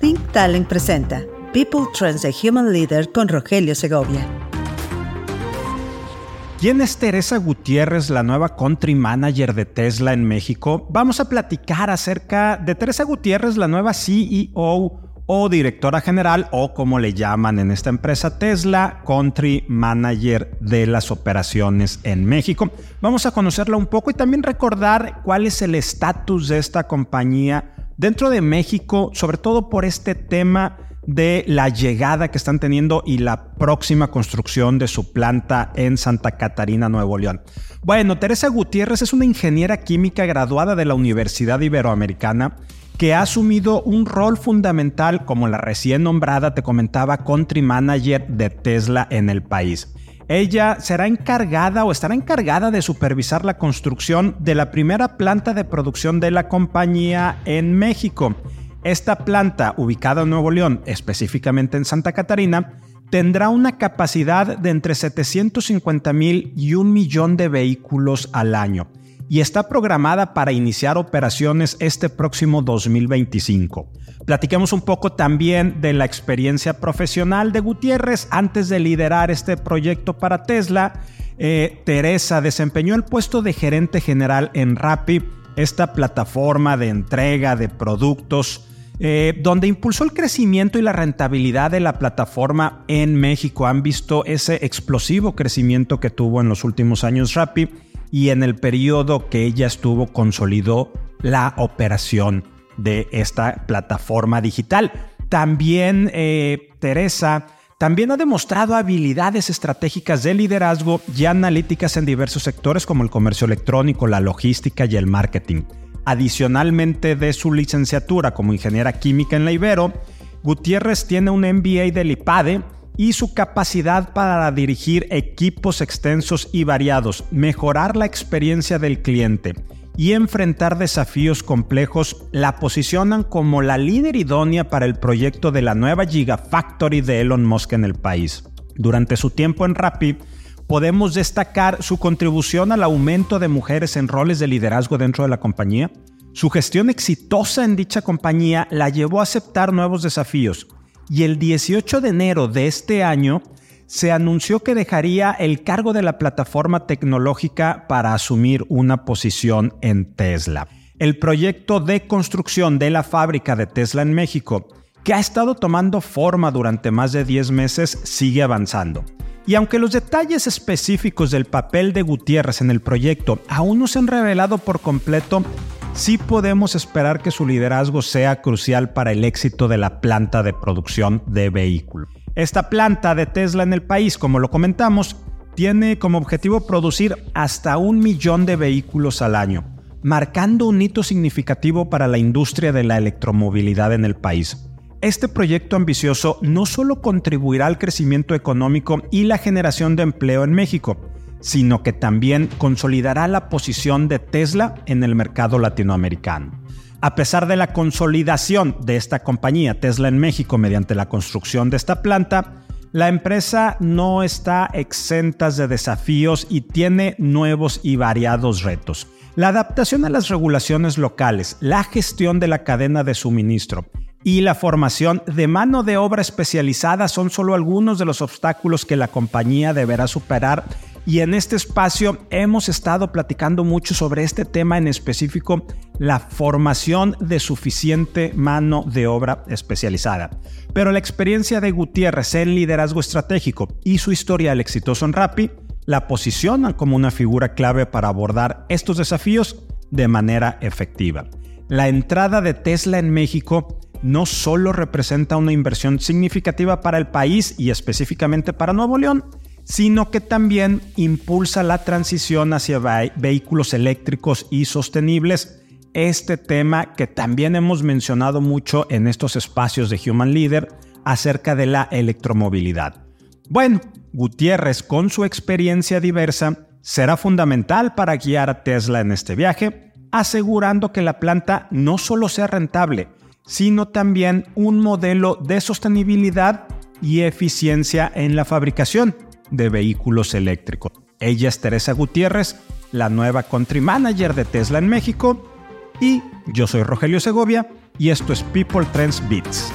Think Talent presenta People Trends a Human Leader con Rogelio Segovia. ¿Quién es Teresa Gutiérrez, la nueva country manager de Tesla en México? Vamos a platicar acerca de Teresa Gutiérrez, la nueva CEO o directora general o como le llaman en esta empresa Tesla, Country Manager de las operaciones en México. Vamos a conocerla un poco y también recordar cuál es el estatus de esta compañía dentro de México, sobre todo por este tema de la llegada que están teniendo y la próxima construcción de su planta en Santa Catarina, Nuevo León. Bueno, Teresa Gutiérrez es una ingeniera química graduada de la Universidad Iberoamericana que ha asumido un rol fundamental como la recién nombrada, te comentaba, country manager de Tesla en el país. Ella será encargada o estará encargada de supervisar la construcción de la primera planta de producción de la compañía en México. Esta planta, ubicada en Nuevo León, específicamente en Santa Catarina, tendrá una capacidad de entre 750 mil y un millón de vehículos al año y está programada para iniciar operaciones este próximo 2025. Platiquemos un poco también de la experiencia profesional de Gutiérrez antes de liderar este proyecto para Tesla. Eh, Teresa desempeñó el puesto de gerente general en Rappi, esta plataforma de entrega de productos eh, donde impulsó el crecimiento y la rentabilidad de la plataforma en México. Han visto ese explosivo crecimiento que tuvo en los últimos años Rappi y en el periodo que ella estuvo consolidó la operación de esta plataforma digital. También eh, Teresa también ha demostrado habilidades estratégicas de liderazgo y analíticas en diversos sectores como el comercio electrónico, la logística y el marketing. Adicionalmente de su licenciatura como ingeniera química en la Ibero, Gutiérrez tiene un MBA del IPADE y su capacidad para dirigir equipos extensos y variados, mejorar la experiencia del cliente y enfrentar desafíos complejos la posicionan como la líder idónea para el proyecto de la nueva Gigafactory de Elon Musk en el país. Durante su tiempo en Rappi, podemos destacar su contribución al aumento de mujeres en roles de liderazgo dentro de la compañía. Su gestión exitosa en dicha compañía la llevó a aceptar nuevos desafíos, y el 18 de enero de este año se anunció que dejaría el cargo de la plataforma tecnológica para asumir una posición en Tesla. El proyecto de construcción de la fábrica de Tesla en México, que ha estado tomando forma durante más de 10 meses, sigue avanzando. Y aunque los detalles específicos del papel de Gutiérrez en el proyecto aún no se han revelado por completo, sí podemos esperar que su liderazgo sea crucial para el éxito de la planta de producción de vehículos. Esta planta de Tesla en el país, como lo comentamos, tiene como objetivo producir hasta un millón de vehículos al año, marcando un hito significativo para la industria de la electromovilidad en el país. Este proyecto ambicioso no solo contribuirá al crecimiento económico y la generación de empleo en México, sino que también consolidará la posición de Tesla en el mercado latinoamericano. A pesar de la consolidación de esta compañía Tesla en México mediante la construcción de esta planta, la empresa no está exenta de desafíos y tiene nuevos y variados retos. La adaptación a las regulaciones locales, la gestión de la cadena de suministro y la formación de mano de obra especializada son solo algunos de los obstáculos que la compañía deberá superar y en este espacio hemos estado platicando mucho sobre este tema en específico, la formación de suficiente mano de obra especializada. Pero la experiencia de Gutiérrez en liderazgo estratégico y su historial exitoso en Rappi la posicionan como una figura clave para abordar estos desafíos de manera efectiva. La entrada de Tesla en México no solo representa una inversión significativa para el país y específicamente para Nuevo León, sino que también impulsa la transición hacia vehículos eléctricos y sostenibles. Este tema que también hemos mencionado mucho en estos espacios de Human Leader acerca de la electromovilidad. Bueno, Gutiérrez con su experiencia diversa será fundamental para guiar a Tesla en este viaje, asegurando que la planta no solo sea rentable, sino también un modelo de sostenibilidad y eficiencia en la fabricación de vehículos eléctricos. Ella es Teresa Gutiérrez, la nueva country manager de Tesla en México, y yo soy Rogelio Segovia y esto es People Trends Beats.